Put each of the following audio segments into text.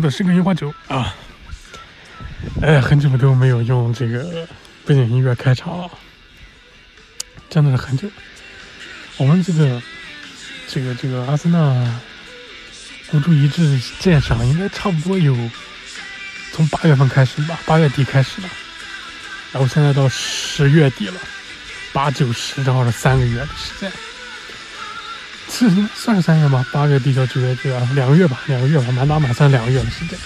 的《诗歌樱花酒》啊！哎，很久都没有用这个背景音乐开场了，真的是很久。我们这个、这个、这个阿森纳孤注一掷鉴赏，应该差不多有从八月份开始吧，八月底开始的，然后现在到十月底了，八九十正好是三个月的时间。是 算是三月吗？八月底到九月底啊，两个月吧，两个月吧，满打满算两个月的时间。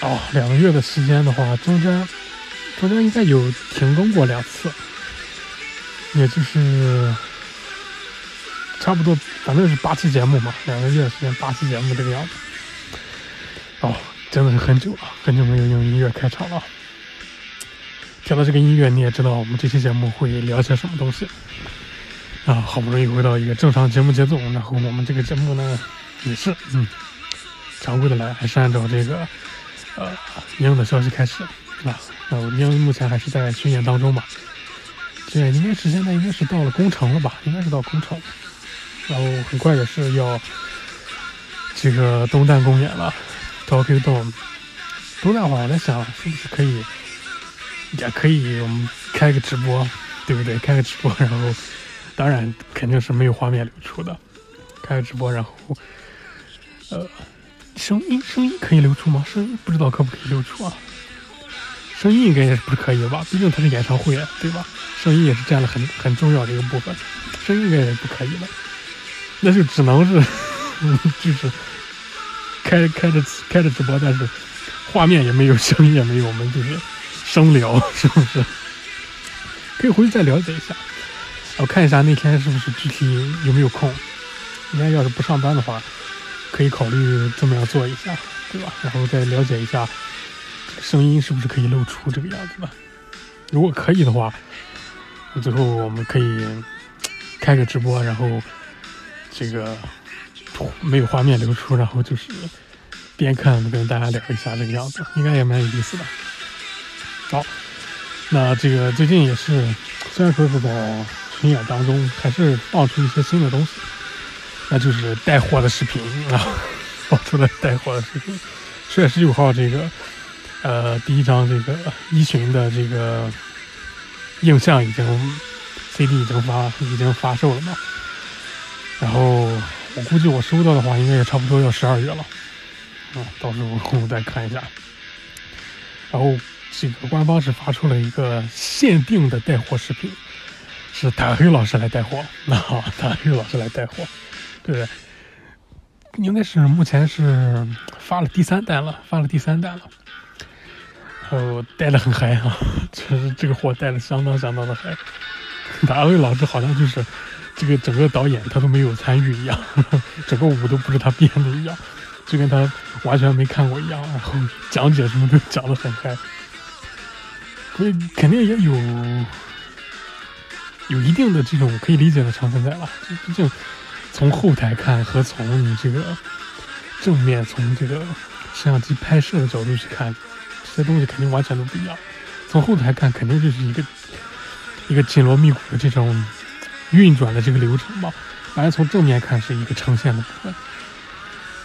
哦，两个月的时间的话，中间中间应该有停更过两次，也就是差不多，反正是八期节目嘛，两个月的时间八期节目这个样子。哦，真的是很久了，很久没有用音乐开场了。听到这个音乐，你也知道我们这期节目会聊些什么东西。啊，好不容易回到一个正常节目节奏，然后我们这个节目呢，也是，嗯，常规的来，还是按照这个，呃，鹰的消息开始，啊，那鹰目前还是在巡演当中吧，这应该是现在应该是到了工程了吧，应该是到工程，然后很快也是要这个东旦公演了，Tokyo Dome，东旦话我在想是不是可以，也可以我们开个直播，对不对？开个直播，然后。当然肯定是没有画面流出的，开个直播，然后，呃，声音声音可以流出吗？声音不知道可不可以流出啊？声音应该也是不可以吧？毕竟它是演唱会，对吧？声音也是占了很很重要的一个部分，声音应该也是不可以的，那就只能是，就是开开着开着直播，但是画面也没有，声音也没有，我们就是生聊，是不是？可以回去再了解一下。我看一下那天是不是具体有没有空。应该要是不上班的话，可以考虑这么样做一下，对吧？然后再了解一下声音是不是可以露出这个样子吧。如果可以的话，最后我们可以开个直播，然后这个没有画面流出，然后就是边看跟大家聊一下这个样子，应该也蛮有意思的。好，那这个最近也是，虽然说是在。巡演当中还是放出一些新的东西，那就是带货的视频啊，放 出了带货的视频。十月十九号这个，呃，第一张这个一巡的这个映像已经 CD 已经发已经发售了嘛，然后我估计我收到的话，应该也差不多要十二月了，啊，到时候我再看一下。然后这个官方是发出了一个限定的带货视频。是大黑老师来带货，那 好，大黑老师来带货，对不对？应该是目前是发了第三单了，发了第三单了，然后带的很嗨啊，确实这个货带的相当相当的嗨。大黑老师好像就是这个整个导演他都没有参与一样，整个舞都不是他编的一样，就跟他完全没看过一样，然后讲解什么都讲的很嗨，所以肯定也有。有一定的这种可以理解的成分在了，毕竟从后台看和从你这个正面从这个摄像机拍摄的角度去看，这些东西肯定完全都不一样。从后台看，肯定就是一个一个紧锣密鼓的这种运转的这个流程吧。反正从正面看是一个呈现的部分。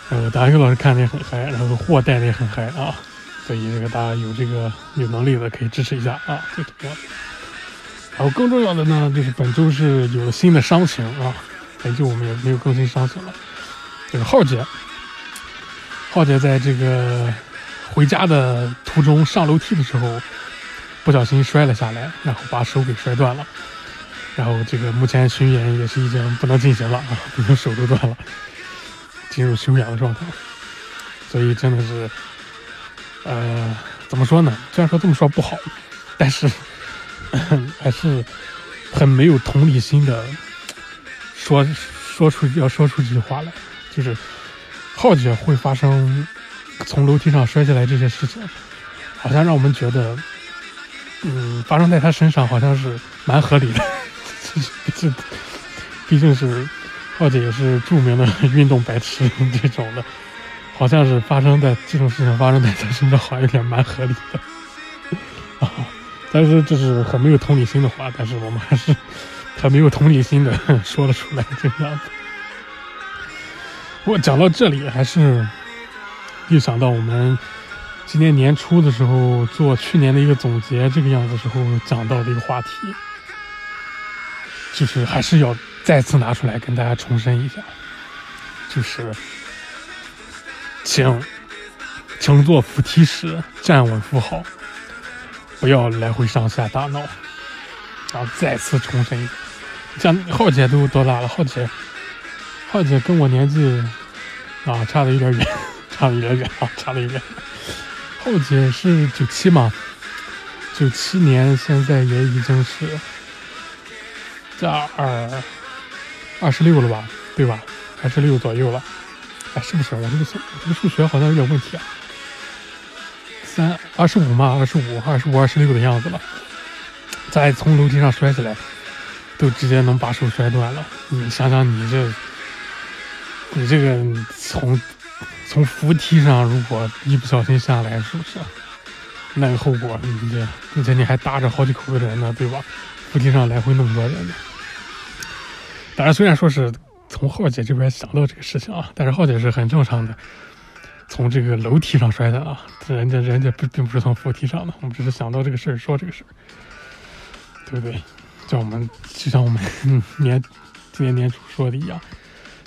呃，大家老师看的也很嗨，然后货带的也很嗨啊，所以这个大家有这个有能力的可以支持一下啊，就挺好。然后更重要的呢，就是本周是有了新的伤情啊，本周我们也没有更新伤情了。就是浩姐，浩姐在这个回家的途中上楼梯的时候，不小心摔了下来，然后把手给摔断了。然后这个目前巡演也是已经不能进行了啊，已经手都断了，进入休养的状态。所以真的是，呃，怎么说呢？虽然说这么说不好，但是。还是很没有同理心的，说说出要说出这句话来，就是浩姐会发生从楼梯上摔下来这些事情，好像让我们觉得，嗯，发生在她身上好像是蛮合理的。这 这毕竟是浩姐也是著名的运动白痴这种的，好像是发生在这种事情发生在她身上，好像有点蛮合理的啊。但是这是很没有同理心的话，但是我们还是 很没有同理心的 说了出来这样子。我讲到这里，还是又想到我们今年年初的时候做去年的一个总结，这个样子时候讲到的一个话题，就是还是要再次拿出来跟大家重申一下，就是请请坐扶梯时站稳扶好，不要来回上下打闹。然后再次重申一遍，像浩姐都多大了？浩姐，浩姐跟我年纪啊差的有点远。差的有点远啊，差的有点远。浩姐是九七嘛？九七年，现在也已经是加二二十六了吧？对吧？二十六左右了。哎，是不是？我这个数，这个数学好像有点问题啊。三二十五嘛？二十五，二十五，二十六的样子了。再从楼梯上摔下来，都直接能把手摔断了。你想想，你这，你这个从。从扶梯上，如果一不小心下来，是不是那个后果？你这，并且你还搭着好几口子人呢，对吧？扶梯上来回那么多人呢。当然，虽然说是从浩姐这边想到这个事情啊，但是浩姐是很正常的，从这个楼梯上摔的啊。人家人家不并不是从扶梯上的，我们只是想到这个事儿说这个事儿，对不对？像我们就像我们 年今年年初说的一样，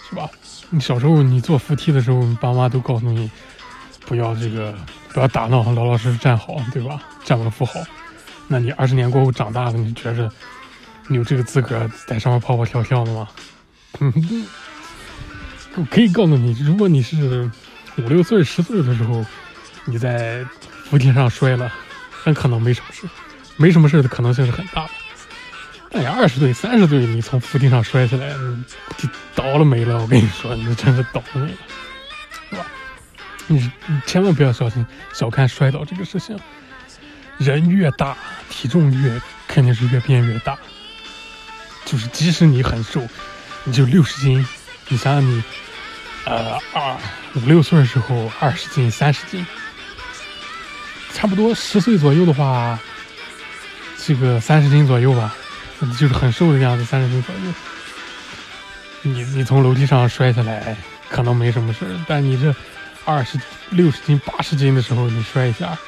是吧？你小时候你坐扶梯的时候，你爸妈都告诉你不要这个，不要打闹，老老实实站好，对吧？站稳扶好。那你二十年过后长大了，你觉着你有这个资格在上面跑跑跳跳的吗？我 可以告诉你，如果你是五六岁、十岁的时候你在扶梯上摔了，很可能没什么事，没什么事的可能性是很大的。但你，二十岁、三十岁，你从扶梯上摔下来，就倒了霉了。我跟你说，你真是倒霉了，是吧？你你千万不要小心小看摔倒这个事情。人越大，体重越肯定是越变越大。就是即使你很瘦，你就六十斤，你想想你，呃，二五六岁的时候二十斤、三十斤，差不多十岁左右的话，这个三十斤左右吧。就是很瘦的样子，三十斤左右。你你从楼梯上摔下来，可能没什么事儿，但你这二十六十斤、八十斤的时候，你摔一下，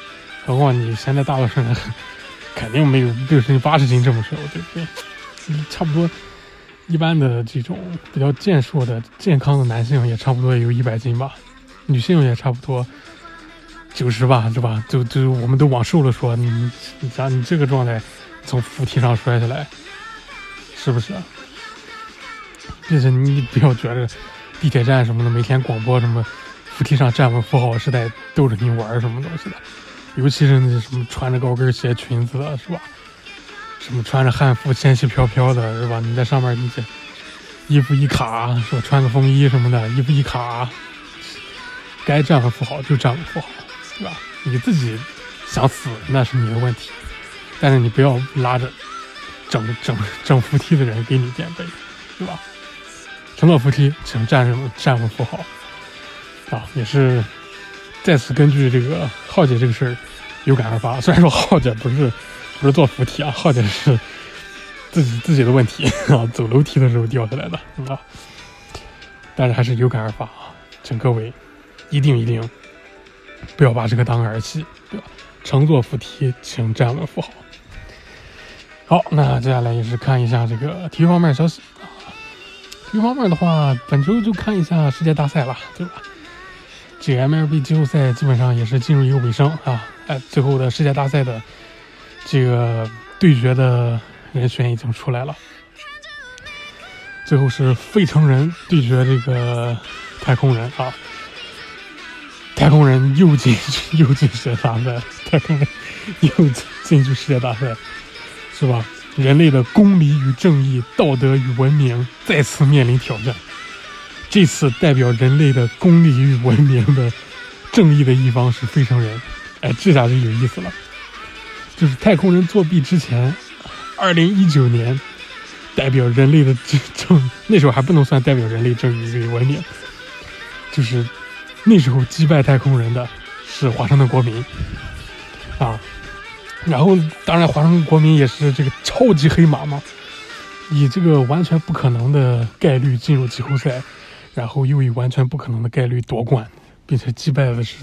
何况你现在大多数人 肯定没有六十斤、八十斤这么瘦，对不对？差不多，一般的这种比较健硕的、健康的男性也差不多有一百斤吧，女性也差不多九十吧，是吧？就就我们都往瘦了说，你你像你这个状态，从扶梯上摔下来。是不是？并且你不要觉得地铁站什么的每天广播什么扶梯上站稳扶好是在逗着你玩什么东西的，尤其是那什么穿着高跟鞋裙子的是吧？什么穿着汉服仙气飘飘的是吧？你在上面你这衣服一卡，说穿个风衣什么的，衣服一卡，该站的富豪就站稳扶好，对吧？你自己想死那是你的问题，但是你不要拉着。整整整扶梯的人给你垫背，对吧？乘坐扶梯，请站稳站稳富豪啊！也是再次根据这个浩姐这个事儿有感而发。虽然说浩姐不是不是坐扶梯啊，浩姐是自己自己的问题啊，走楼梯的时候掉下来的对吧。但是还是有感而发啊，请各位一定一定不要把这个当儿戏，对吧？乘坐扶梯，请站稳扶好。好，那接下来也是看一下这个体育方面消息啊。体育方面的话，本周就看一下世界大赛了，对吧？这个 MLB 季后赛基本上也是进入一个尾声啊。哎，最后的世界大赛的这个对决的人选已经出来了，最后是费城人对决这个太空人啊。太空人又进又进世界大赛，太空人又进去世界大赛。是吧？人类的公理与正义、道德与文明再次面临挑战。这次代表人类的公理与文明的正义的一方是非常人。哎，这下就有意思了。就是太空人作弊之前，二零一九年代表人类的正，那时候还不能算代表人类正义与文明。就是那时候击败太空人的是华盛顿国民啊。然后，当然，华盛顿国民也是这个超级黑马嘛，以这个完全不可能的概率进入季后赛，然后又以完全不可能的概率夺冠，并且击败的是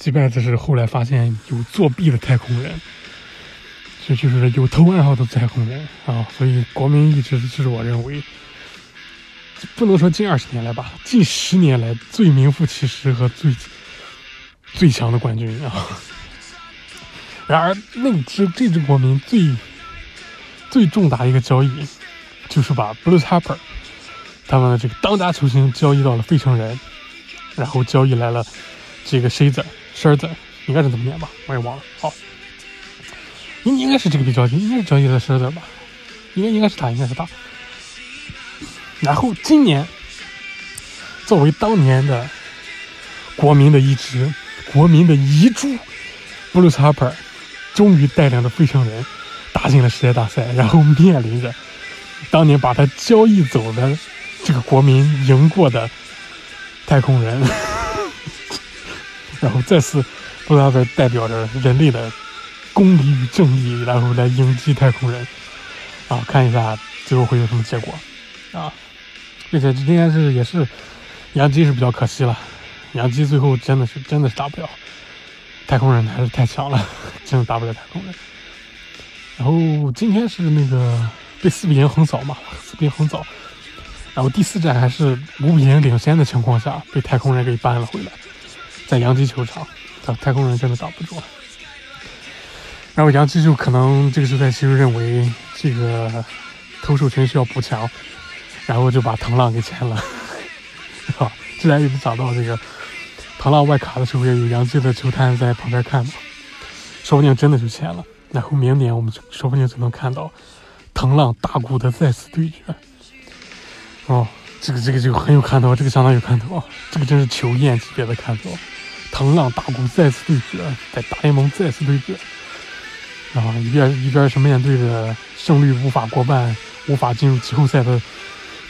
击败的是后来发现有作弊的太空人，就就是有偷暗号的太空人啊。所以国民一直是我认为，不能说近二十年来吧，近十年来最名副其实和最最强的冠军啊。然而那支这支国民最最重大一个交易，就是把 Blue Harper。他们的这个当家球星交易到了费城人，然后交易来了这个 Shazer 狮子应该是怎么念吧？我也忘了。好，应应该是这个比较，应该是交易的 Shazer 吧？应该应该是他，应该是他。然后今年，作为当年的国民的一支国民的遗珠，Bruce Harper 终于带领着费城人打进了世界大赛，然后面临着当年把他交易走的。这个国民赢过的太空人，然后再次布拉德代表着人类的公理与正义，然后来迎击太空人啊！看一下最后会有什么结果啊！并且今天是也是杨基是比较可惜了，杨基最后真的是真的是打不了太空人，还是太强了，真的打不了太空人。然后今天是那个被四比零横扫嘛，四比零横扫。然后第四战还是五比零领先的情况下，被太空人给扳了回来，在洋基球场，太太空人真的挡不住。然后杨基就可能这个时代其实认为这个投手群需要补强，然后就把藤浪给签了。啊，之前一直讲到这个藤浪外卡的时候，也有杨基的球探在旁边看嘛，说不定真的就签了。然后明年我们说不定就能看到藤浪大谷的再次对决。哦，这个这个就很有看头，这个相当有看头啊！这个真是球宴级别的看头，藤浪大谷再次对决，在大联盟再次对决，啊，一边一边是面对着胜率无法过半、无法进入季后赛的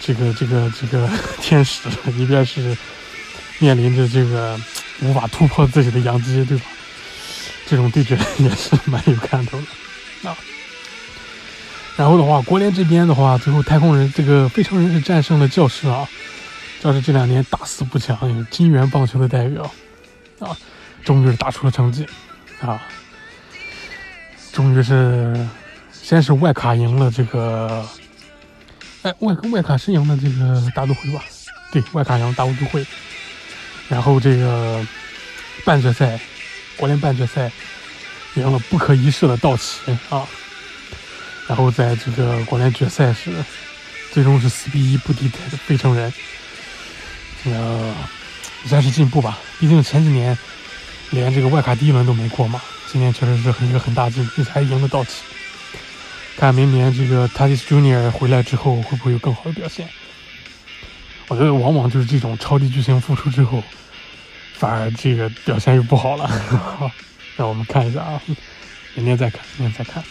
这个这个这个天使，一边是面临着这个无法突破自己的洋基，对吧？这种对决也是蛮有看头的啊。然后的话，国联这边的话，最后太空人这个非常人是战胜了教师啊，教师这两年大肆不强，金元棒球的代表，啊 终于是打出了成绩。啊，终于是先是外卡赢了这个，哎外外卡是赢了这个大都会吧？对外卡赢了大都会，然后这个半决赛，国联半决赛赢了不可一世的道奇。啊。然后在这个国联决赛时，最终是四比一不敌费城人，呃，算是进步吧。毕竟前几年连这个外卡第一轮都没过嘛，今年确实是很一个很大进步，还赢了道奇。看明年这个 Tatis Junior 回来之后会不会有更好的表现？我觉得往往就是这种超级巨星复出之后，反而这个表现又不好了。让我们看一下啊，明天再看，明天再看。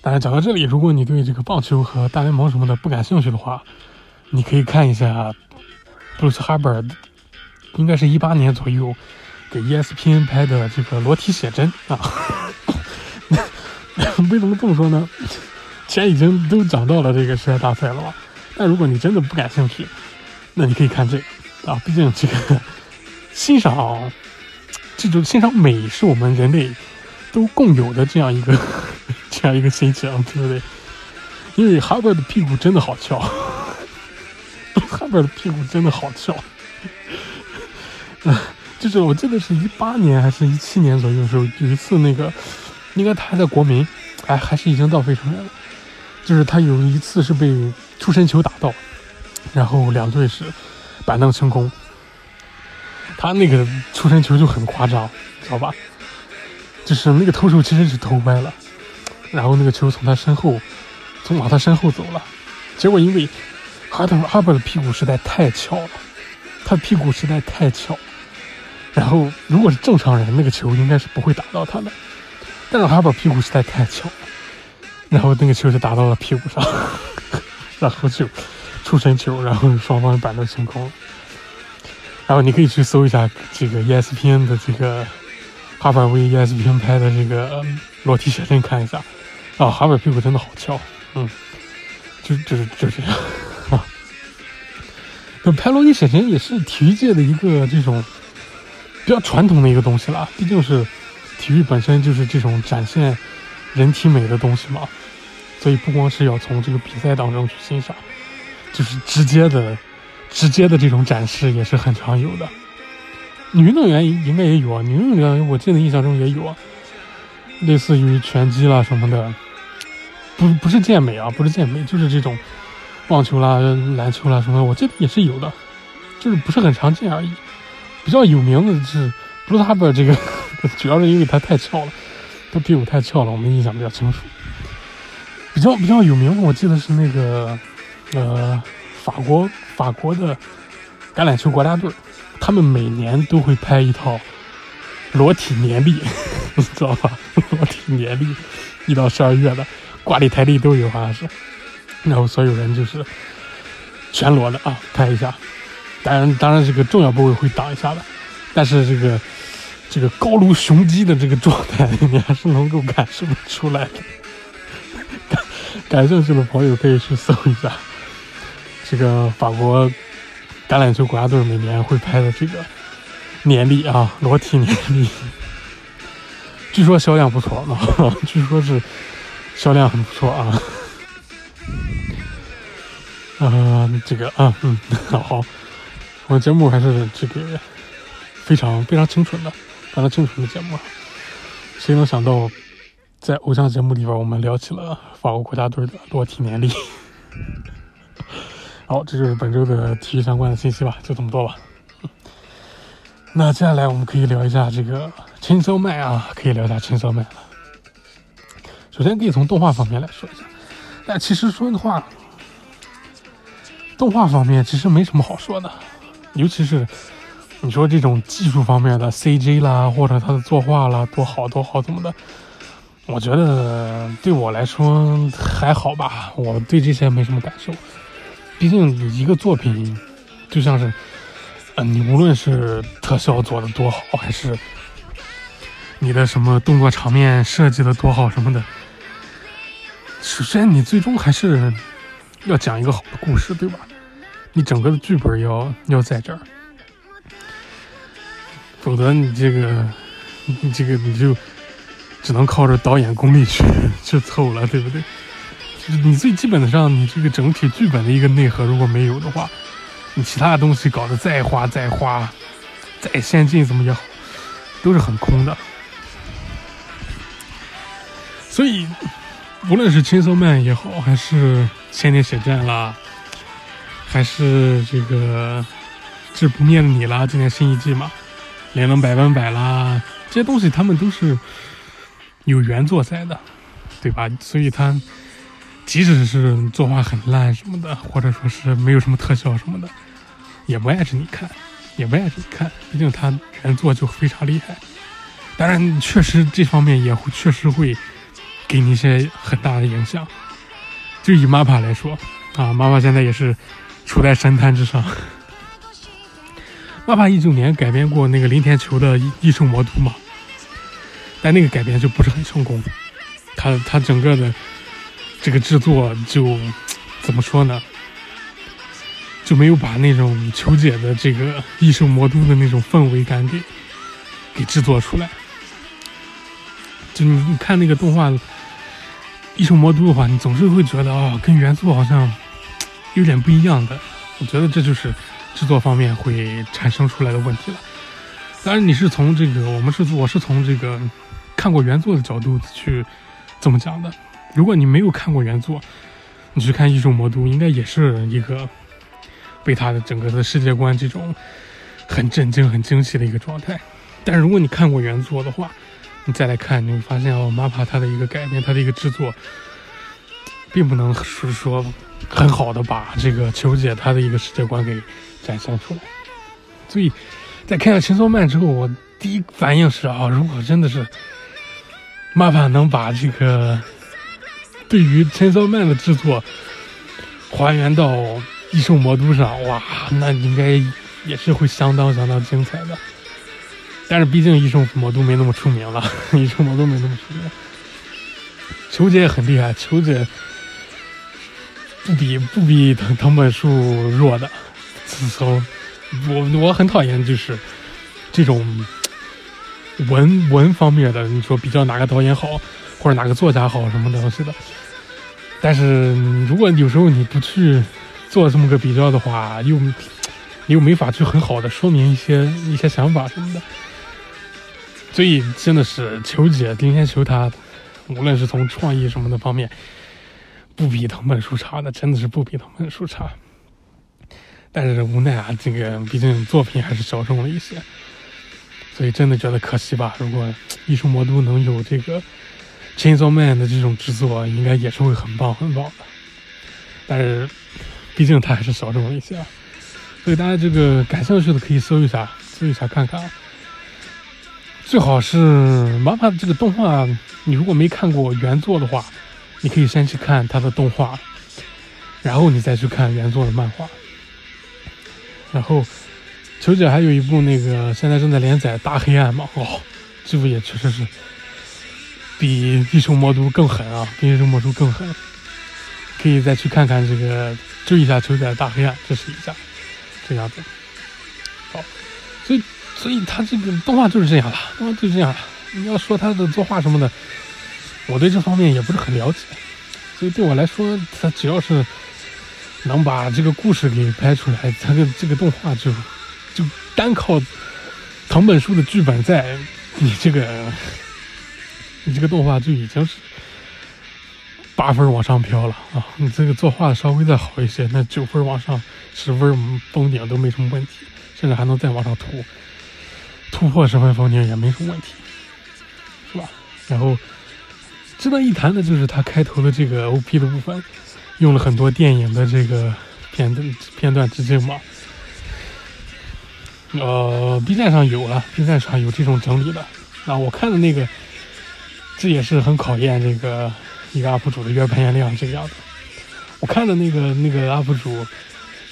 当然，讲到这里，如果你对这个棒球和大联盟什么的不感兴趣的话，你可以看一下布鲁斯·哈伯尔，应该是一八年左右给 ESPN 拍的这个裸体写真啊。为什么这么说呢？钱已经都讲到了这个世界大赛了吧。但如果你真的不感兴趣，那你可以看这个啊。毕竟这个欣赏这种欣赏美是我们人类都共有的这样一个。这样一个心情，对不对？因为哈伯的屁股真的好翘，哈伯的屁股真的好翘。就是我记得是一八年还是一七年左右的时候，有一次那个，应该他还在国民，哎，还是已经到费城了。就是他有一次是被出身球打到，然后两队是板凳清空，他那个出身球就很夸张，知道吧？就是那个投手其实是投歪了。然后那个球从他身后，从往他身后走了，结果因为哈特哈伯的屁股实在太翘了，他屁股实在太翘，然后如果是正常人，那个球应该是不会打到他的，但是哈伯屁股实在太翘，然后那个球就打到了屁股上，然后就出身球，然后双方板凳清空，然后你可以去搜一下这个 ESPN 的这个哈伯为 ESPN 拍的这个裸体写真看一下。啊，哈维屁股真的好翘，嗯，就就是就这样。就。拍裸体写真也是体育界的一个这种比较传统的一个东西了，毕竟是体育本身就是这种展现人体美的东西嘛，所以不光是要从这个比赛当中去欣赏，就是直接的、直接的这种展示也是很常有的。女运动员应该也有啊，女运动员我记得印象中也有啊，类似于拳击啦什么的，不不是健美啊，不是健美，就是这种。网球啦、篮球啦什么，我记得也是有的，就是不是很常见而已。比较有名的是布鲁塔贝这个，主要是因为他太翘了，他屁股太翘了，我们印象比较清楚。比较比较有名的，我记得是那个呃法国法国的橄榄球国家队，他们每年都会拍一套裸体年历，你知道吧？裸体年历，一到十二月的挂历台历都有，好像是。然后所有人就是全裸的啊，拍一下。当然，当然这个重要部位会挡一下的，但是这个这个高卢雄鸡的这个状态，你还是能够感受出来的。感兴趣的朋友可以去搜一下这个法国橄榄球国家队每年会拍的这个年历啊，裸体年历。据说销量不错啊，据说是销量很不错啊。啊，这个啊，嗯，好，我们节目还是这个非常非常清纯的，非常清纯的节目。谁能想到，在偶像节目里边，我们聊起了法国国家队的裸体年历？好，这就是本周的体育相关的信息吧，就这么多吧。那接下来我们可以聊一下这个陈小麦啊，可以聊一下陈小麦了。首先可以从动画方面来说一下，但其实说的话。动画方面其实没什么好说的，尤其是你说这种技术方面的 CG 啦，或者它的作画啦，多好多好怎么的，我觉得对我来说还好吧，我对这些没什么感受。毕竟一个作品就像是，嗯，你无论是特效做的多好，还是你的什么动作场面设计的多好什么的，首先你最终还是。要讲一个好的故事，对吧？你整个的剧本要要在这儿，否则你这个你这个你就只能靠着导演功力去 去凑了，对不对？就是你最基本的上，你这个整体剧本的一个内核如果没有的话，你其他的东西搞得再花再花再先进怎么也好，都是很空的。所以，无论是《轻松慢》也好，还是千年血战啦，还是这个治不灭的你啦，今年新一季嘛，连能百分百啦，这些东西他们都是有原作在的，对吧？所以它即使是作画很烂什么的，或者说是没有什么特效什么的，也不碍着你看，也不碍着你看，毕竟它原作就非常厉害。当然，确实这方面也会确实会给你一些很大的影响。就以 MAPA 来说，啊，MAPA 现在也是处在神坛之上。MAPA 一九年改编过那个林田球的《异兽魔都》嘛，但那个改编就不是很成功。他他整个的这个制作就怎么说呢？就没有把那种球姐的这个《异兽魔都》的那种氛围感给给制作出来。就你看那个动画。异兽魔都的话，你总是会觉得啊，跟原作好像有点不一样的。我觉得这就是制作方面会产生出来的问题了。当然，你是从这个，我们是我是从这个看过原作的角度去这么讲的。如果你没有看过原作，你去看异兽魔都，应该也是一个被他的整个的世界观这种很震惊、很惊奇的一个状态。但是如果你看过原作的话，你再来看，你会发现哦，MAPA 它的一个改编，它的一个制作，并不能是说很好的把这个球姐她的一个世界观给展现出来。所以在看了《轻松慢》之后，我第一反应是啊，如果真的是 MAPA 能把这个对于《轻松慢》的制作还原到《异兽魔都》上，哇，那应该也是会相当相当精彩的。但是毕竟异兽魔都没那么出名了，异兽魔都没那么出名。球姐也很厉害，球姐不比不比藤本树弱的，自从我我很讨厌就是这种文文方面的，你说比较哪个导演好，或者哪个作家好什么东西的。但是如果有时候你不去做这么个比较的话，又又没法去很好的说明一些一些想法什么的。所以真的是求解，今天求他，无论是从创意什么的方面，不比藤本树差的，真的是不比藤本树差。但是无奈啊，这个毕竟作品还是小众了一些，所以真的觉得可惜吧。如果艺术魔都能有这个《Chainsaw Man》的这种制作，应该也是会很棒很棒的。但是毕竟它还是小众一些，所以大家这个感兴趣的可以搜一下，搜一下看看啊。最好是哪怕这个动画，你如果没看过原作的话，你可以先去看它的动画，然后你再去看原作的漫画。然后，球姐还有一部那个现在正在连载《大黑暗》嘛，哦，这部也确实是比《异兽魔都》更狠啊，比《异兽魔都》更狠，可以再去看看这个追一下球姐的《大黑暗》，支持一下，这样子。好，所以所以他这个动画就是这样了，动画就是这样了。你要说他的作画什么的，我对这方面也不是很了解，所以对我来说，他只要是。能把这个故事给拍出来，这个这个动画就就单靠藤本树的剧本在，你这个你这个动画就已经是八分往上飘了啊！你这个作画稍微再好一些，那九分往上、十分封顶都没什么问题，甚至还能再往上突，突破十分封顶也没什么问题，是吧？然后值得一谈的就是他开头的这个 OP 的部分。用了很多电影的这个片段片段致敬嘛，呃，B 站上有了，B 站上有这种整理的。啊，我看的那个，这也是很考验这个一个 UP 主的阅片量这个样子。我看的那个那个 UP 主，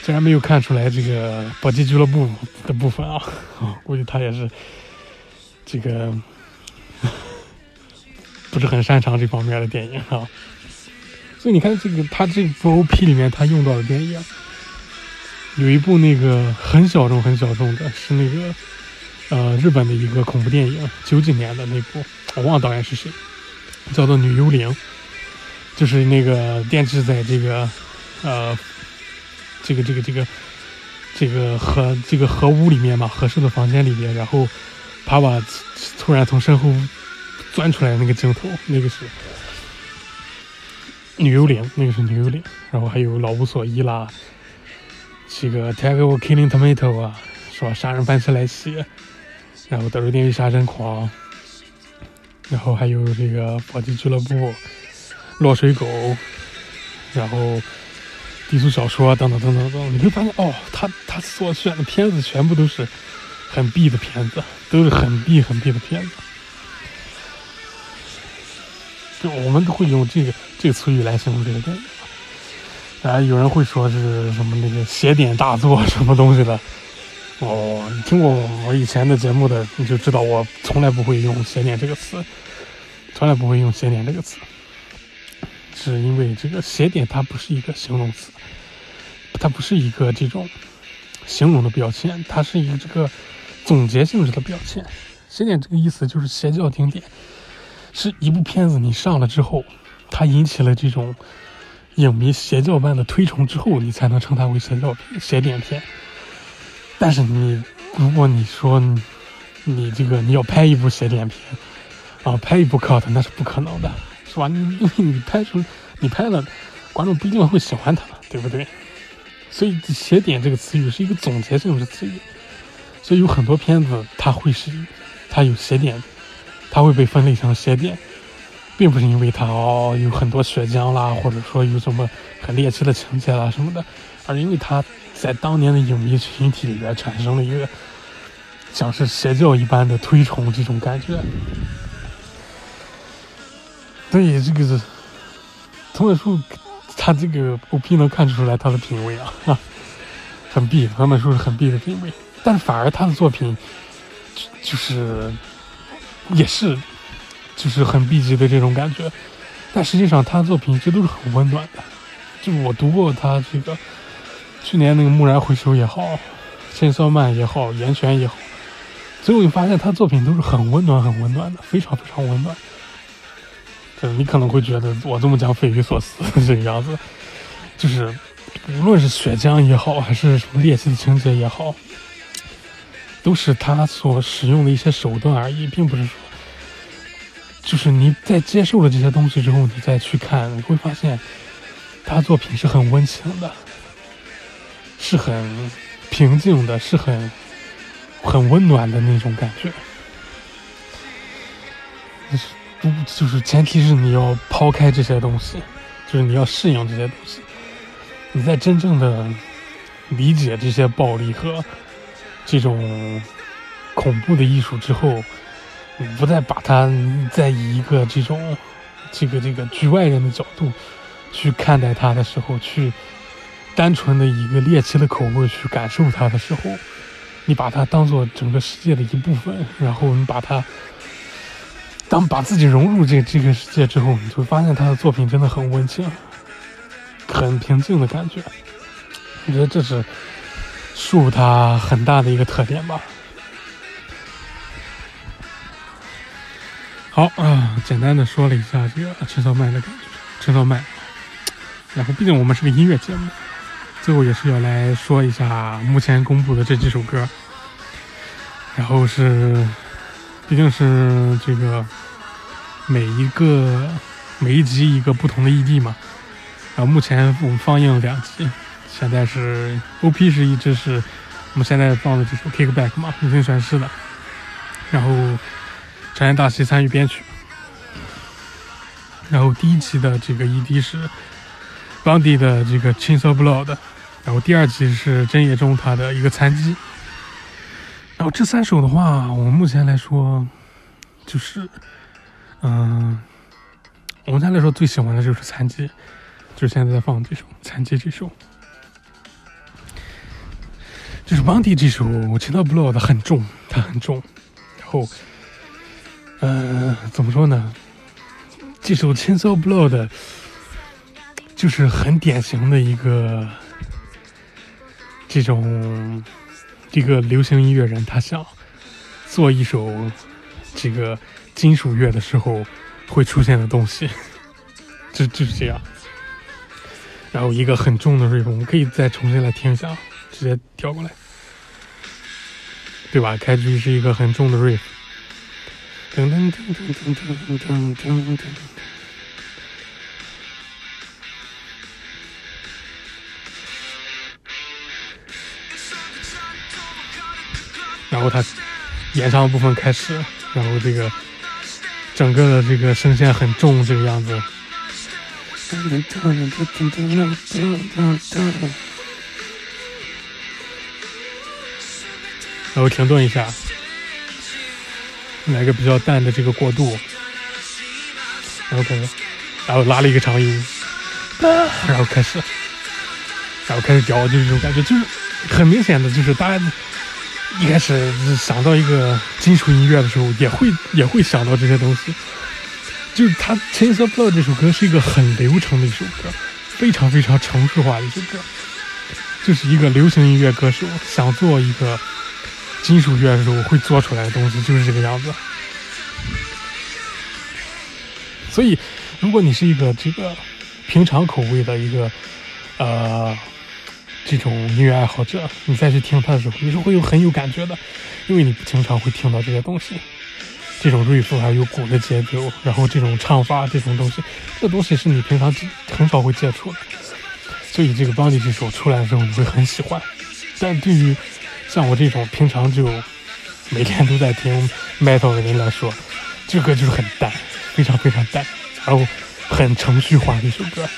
竟然没有看出来这个搏击俱乐部的部分啊，估计他也是这个不是很擅长这方面的电影啊。所以你看，这个他这部 OP 里面他用到的电影，有一部那个很小众、很小众的，是那个呃日本的一个恐怖电影，九几年的那部，我忘了导演是谁，叫做《女幽灵》，就是那个电视在这个呃这个这个这个这个和这个和屋里面嘛，合适的房间里面，然后爸爸突然从身后钻出来那个镜头，那个是。女幽灵，那个是女幽灵，然后还有老无所依啦，这个 Take a Killing Tomato 啊，是吧？杀人番茄来袭，然后德州电锯杀人狂，然后还有这个搏击俱乐部、落水狗，然后低俗小说等等等等等，你会发现哦，他他所选的片子全部都是很 B 的片子，都是很 B 很 B 的片子。就我们都会用这个这个词语来形容这个电影。啊，有人会说是什么那个邪典大作什么东西的。哦，你听过我以前的节目的，你就知道我从来不会用邪典这个词，从来不会用邪典这个词，是因为这个邪典它不是一个形容词，它不是一个这种形容的标签，它是一个这个总结性质的标签。邪典这个意思就是邪教经典。是一部片子，你上了之后，它引起了这种影迷邪教般的推崇之后，你才能称它为邪教片、邪典片。但是你，如果你说你这个你要拍一部邪典片啊，拍一部 cut，那是不可能的，是吧？因为 你拍出你拍了，观众不一定会喜欢它，对不对？所以邪典这个词语是一个总结性的词语，所以有很多片子它会是它有邪典。它会被分类成邪典，并不是因为它哦有很多血浆啦，或者说有什么很猎奇的情节啦什么的，而因为它在当年的影迷群体里边产生了一个像是邪教一般的推崇这种感觉。所以这个是从本书，他这个不必能看出来他的品味啊，很 B，从本书是很 B 的品味，但是反而他的作品就是。也是，就是很 B 级的这种感觉，但实际上他的作品一直都是很温暖的。就我读过他这个去年那个蓦然回首也好，千骚曼也好，严选也好，最后你发现他作品都是很温暖、很温暖的，非常非常温暖。你可能会觉得我这么讲匪夷所思 这个样子，就是无论是血浆也好，还是什么猎奇情节也好，都是他所使用的一些手段而已，并不是说，就是你在接受了这些东西之后，你再去看，你会发现他作品是很温情的。是很平静的，是很很温暖的那种感觉。不就是前提是你要抛开这些东西，就是你要适应这些东西。你在真正的理解这些暴力和这种恐怖的艺术之后，不再把它再以一个这种这个这个局外人的角度去看待它的时候去。单纯的一个猎奇的口味去感受它的时候，你把它当做整个世界的一部分，然后你把它当把自己融入这这个世界之后，你就会发现他的作品真的很温情，很平静的感觉。我觉得这是树它很大的一个特点吧。好啊，简单的说了一下这个陈少麦的感觉，陈少麦。然后，毕竟我们是个音乐节目。最后也是要来说一下目前公布的这几首歌，然后是，毕竟是这个每一个每一集一个不同的 ED 嘛，然后目前我们放映了两集，现在是 OP 是一直是我们现在放的这首 Kickback 嘛，明星选师的，然后张岩大西参与编曲，然后第一期的这个 ED 是 Bundy 的这个 Chains of Blood。然后第二集是真野中他的一个残疾，然后这三首的话，我目前来说，就是，嗯，我目前来说最喜欢的就是残疾，就是现在在放这首残疾这首，就是 Bounty 这首，我听到 Blood 很重，它很重，然后，嗯，怎么说呢？这首 Chains of Blood 就是很典型的一个。这种这个流行音乐人，他想做一首这个金属乐的时候会出现的东西，就就是这样。然后一个很重的瑞风，我们可以再重新来听一下，直接调过来，对吧？开局是一个很重的瑞，噔噔噔噔噔噔噔噔。然后他演唱部分开始，然后这个整个的这个声线很重，这个样子。然后停顿一下，来个比较淡的这个过渡，然后开始，然后拉了一个长音，然后开始，然后开始调，就是这种感觉，就是很明显的就是大家。一开始想到一个金属音乐的时候，也会也会想到这些东西。就是他《Chains of Blood》这首歌是一个很流程的一首歌，非常非常程序化的一首歌。就是一个流行音乐歌手想做一个金属乐的时候会做出来的东西，就是这个样子。所以，如果你是一个这个平常口味的一个呃。这种音乐爱好者，你再去听他的时候，你是会有很有感觉的，因为你经常会听到这些东西，这种瑞夫还有鼓的节奏，然后这种唱法这种东西，这东西是你平常很少会接触的，所以这个邦迪这首出来的时候你会很喜欢。但对于像我这种平常就每天都在听 metal 的人来说，这歌就是很淡，非常非常淡，然后很程序化的一首歌。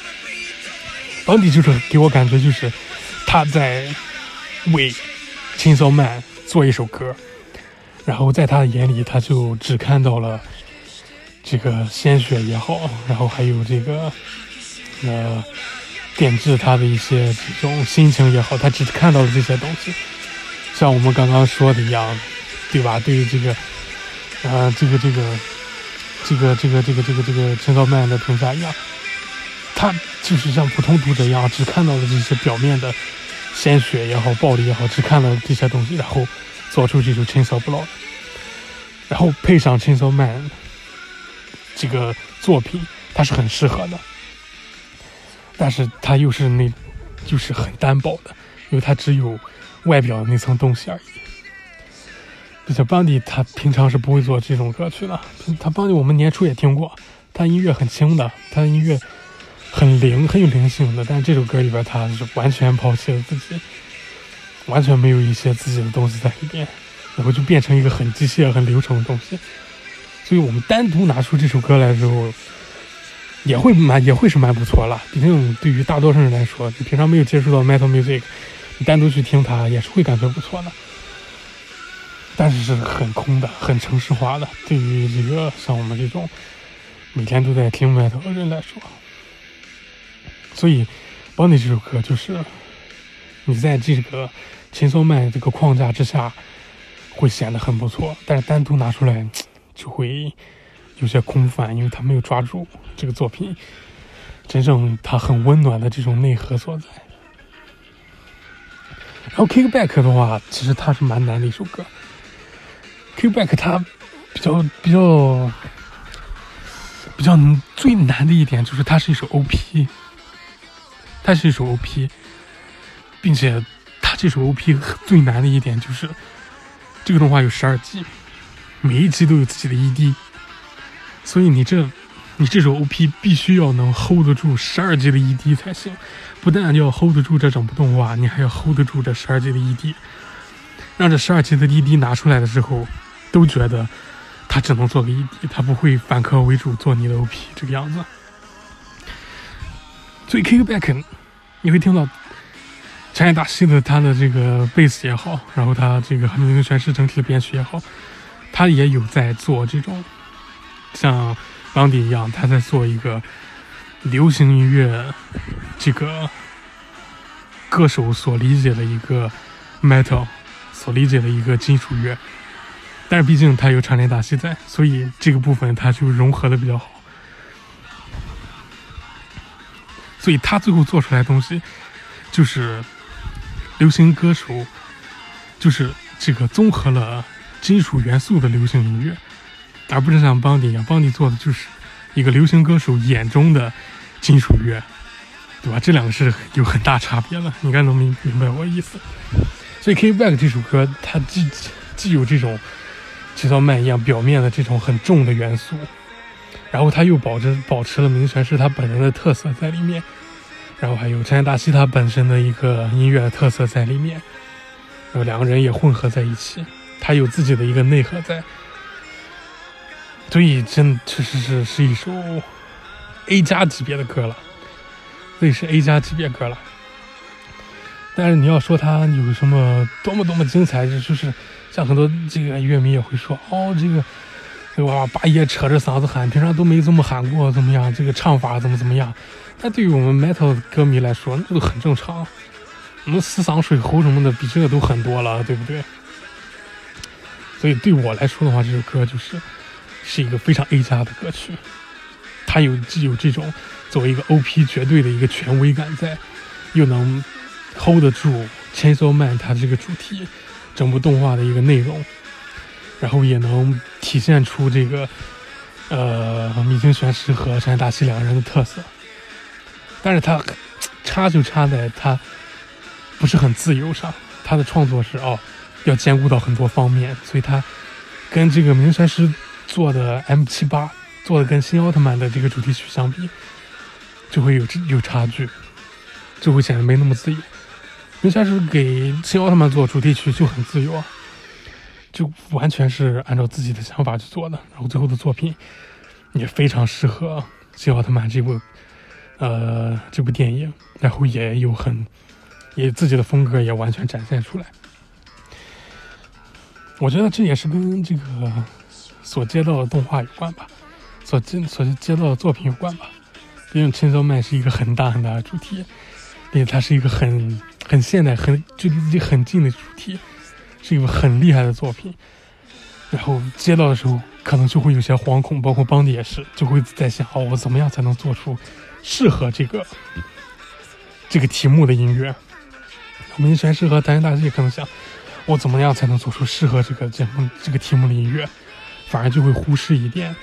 邦迪就是给我感觉就是。他在为轻松曼做一首歌，然后在他的眼里，他就只看到了这个鲜血也好，然后还有这个呃点缀他的一些这种心情也好，他只看到了这些东西。像我们刚刚说的一样，对吧？对于这个呃这个这个这个这个这个这个这个轻松曼的评价一样。他就是像普通读者一样，只看到了这些表面的鲜血也好，暴力也好，只看到这些东西，然后做出这首《青涩不老》，然后配上《青色慢》这个作品，它是很适合的。但是它又是那，就是很单薄的，因为它只有外表那层东西而已。而且邦迪他平常是不会做这种歌曲的，他邦迪我们年初也听过，他音乐很轻的，他的音乐很灵，很有灵性的。但是这首歌里边，他是完全抛弃了自己，完全没有一些自己的东西在里边，然后就变成一个很机械、很流程的东西。所以我们单独拿出这首歌来的时候。也会蛮也会是蛮不错了，毕竟对于大多数人来说，你平常没有接触到 metal music，你单独去听它也是会感觉不错的。但是是很空的，很城市化的。对于这个像我们这种每天都在听 metal 的人来说，所以《Bonnie》这首歌就是你在这个轻松慢这个框架之下会显得很不错，但是单独拿出来就会。有些空泛，因为他没有抓住这个作品真正它很温暖的这种内核所在。然后《Kickback》的话，其实它是蛮难的一首歌。《Kickback》它比较比较比较最难的一点就是它是一首 OP，它是一首 OP，并且它这首 OP 最难的一点就是这个动画有十二集，每一集都有自己的 ED。所以你这，你这首 OP 必须要能 hold 得住十二级的 ED 才行，不但要 hold 得住这整部动画，你还要 hold 得住这十二级的 ED，让这十二级的 ED 拿出来的时候，都觉得他只能做个 ED，他不会反客为主做你的 OP 这个样子。所以 Kickback，你会听到长野大西的他的这个贝斯也好，然后他这个明星全是整体的编曲也好，他也有在做这种。像邦迪一样，他在做一个流行音乐这个歌手所理解的一个 metal，所理解的一个金属乐。但是毕竟他有长田大西在，所以这个部分他就融合的比较好。所以他最后做出来的东西就是流行歌手，就是这个综合了金属元素的流行音乐。而不是像邦迪一样，邦迪做的就是一个流行歌手眼中的金属乐，对吧？这两个是有很大差别的，你该能明明白我意思。所以《K Back》这首歌，它既既有这种就像麦一样表面的这种很重的元素，然后它又保持保持了明泉是他本人的特色在里面，然后还有山大西他本身的一个音乐特色在里面，然后两个人也混合在一起，他有自己的一个内核在。所以，真确实是是一首 A 加级别的歌了，所以是 A 加级别歌了。但是你要说它有什么多么多么精彩，就是像很多这个乐迷也会说，哦，这个哇？八爷扯着嗓子喊，平常都没这么喊过，怎么样？这个唱法怎么怎么样？但对于我们 metal 歌迷来说，那都很正常。我们死嗓水喉什么的，比这个都很多了，对不对？所以对我来说的话，这首歌就是。是一个非常 A 加的歌曲，它有既有这种作为一个 OP 绝对的一个权威感在，又能 hold 得住《Chainsaw Man》它这个主题，整部动画的一个内容，然后也能体现出这个呃米津玄师和山大西两个人的特色。但是它差就差在它不是很自由上，他的创作是哦要兼顾到很多方面，所以他跟这个明山师。做的 M 七八做的跟新奥特曼的这个主题曲相比，就会有有差距，就会显得没那么自由。明显是给新奥特曼做主题曲就很自由啊，就完全是按照自己的想法去做的。然后最后的作品也非常适合新奥特曼这部呃这部电影，然后也有很也自己的风格也完全展现出来。我觉得这也是跟这个。所接到的动画有关吧，所接所接到的作品有关吧。毕竟《青松麦》是一个很大很大的主题，并且它是一个很很现代、很距离自己很近的主题，是一个很厉害的作品。然后接到的时候，可能就会有些惶恐，包括邦迪也是，就会在想：哦，我怎么样才能做出适合这个这个题目的音乐？明星适合单人大戏，可能想我怎么样才能做出适合这个节目这个题目的音乐，反而就会忽视一点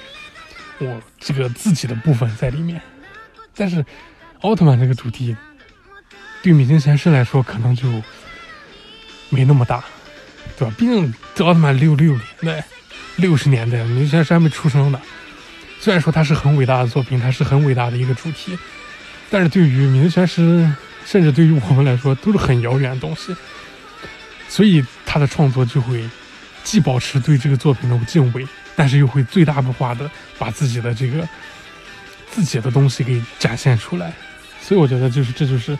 我这个自己的部分在里面。但是奥特曼这个主题对明星贤士来说可能就没那么大，对吧？毕竟这奥特曼六六年代、六十年代，明星贤士还没出生呢。虽然说它是很伟大的作品，它是很伟大的一个主题，但是对于明星贤士。甚至对于我们来说都是很遥远的东西，所以他的创作就会既保持对这个作品的敬畏，但是又会最大化的把自己的这个自己的东西给展现出来。所以我觉得就是这就是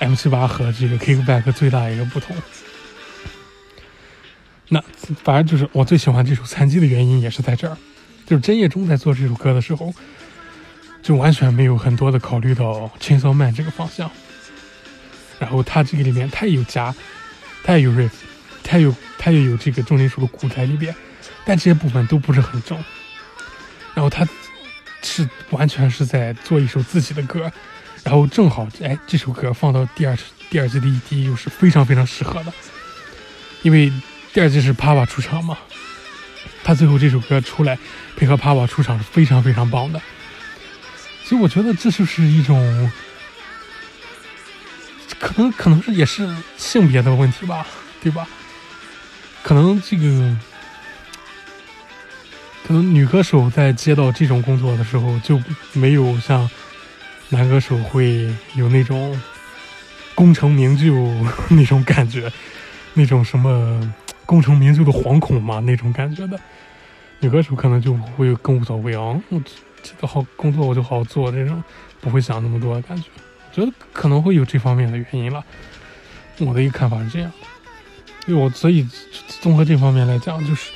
M 七八和这个 Kickback 最大一个不同。那反正就是我最喜欢这首《残疾》的原因也是在这儿，就是真叶中在做这首歌的时候。就完全没有很多的考虑到轻松慢这个方向，然后他这个里面他也有夹，他也有 riff，他有他也有这个重金属的鼓在里边，但这些部分都不是很重。然后他是完全是在做一首自己的歌，然后正好哎这首歌放到第二第二季的 ED 又是非常非常适合的，因为第二季是 Papa 出场嘛，他最后这首歌出来配合 Papa 出场是非常非常棒的。所以我觉得这就是一种，可能可能是也是性别的问题吧，对吧？可能这个，可能女歌手在接到这种工作的时候就没有像男歌手会有那种功成名就那种感觉，那种什么功成名就的惶恐嘛那种感觉的。女歌手可能就会更无所谓啊。这个好工作我就好好做，这种不会想那么多的感觉，觉得可能会有这方面的原因了。我的一个看法是这样，因为我所以综合这方面来讲，就是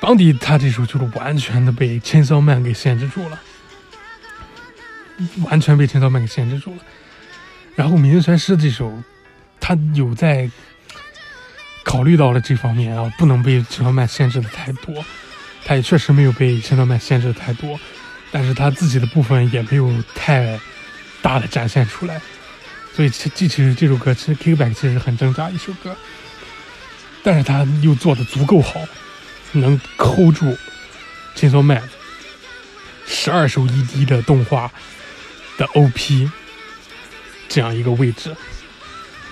邦迪他这首就是完全的被《千骚曼》给限制住了，完全被《千骚曼》给限制住了。然后《明日传师》这首，他有在考虑到了这方面啊，不能被《千骚曼》限制的太多。他也确实没有被千道曼限制的太多，但是他自己的部分也没有太大的展现出来，所以其实这首歌其实 Kickback 其实很挣扎一首歌，但是他又做的足够好，能扣住千道曼十二首 ED 的动画的 OP 这样一个位置，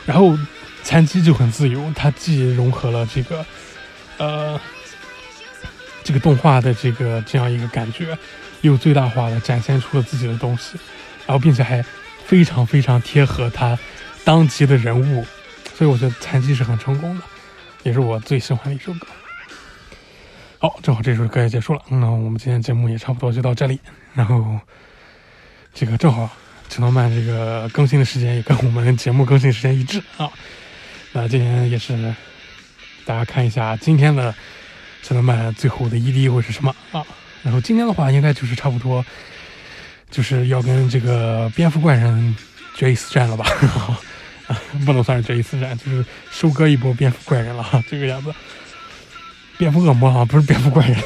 然后残疾就很自由，它既融合了这个呃。这个动画的这个这样一个感觉，又最大化的展现出了自己的东西，然后并且还非常非常贴合他当集的人物，所以我觉得残疾是很成功的，也是我最喜欢的一首歌。好，正好这首歌也结束了，那我们今天节目也差不多就到这里。然后这个正好陈道曼这个更新的时间也跟我们节目更新时间一致啊。那今天也是大家看一下今天的。才能卖最后的 ED 会是什么啊？然后今天的话，应该就是差不多，就是要跟这个蝙蝠怪人决一死战了吧？啊，不能算是决一死战，就是收割一波蝙蝠怪人了哈，这个样子。蝙蝠恶魔啊，不是蝙蝠怪人。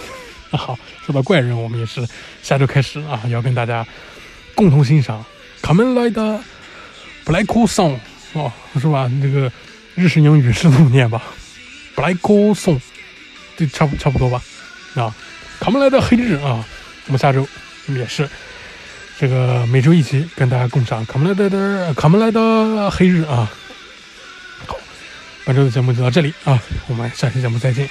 好，说到怪人，我们也是下周开始啊，要跟大家共同欣赏《Come Like the Black Song》哦，是吧？这个日式英语是这么念吧？Black Song。对，差不差不多吧，啊，卡梅来的黑日啊，我们下周也是这个每周一集跟大家共赏卡梅来的卡梅来的黑日啊。好，本周的节目就到这里啊，我们下期节目再见。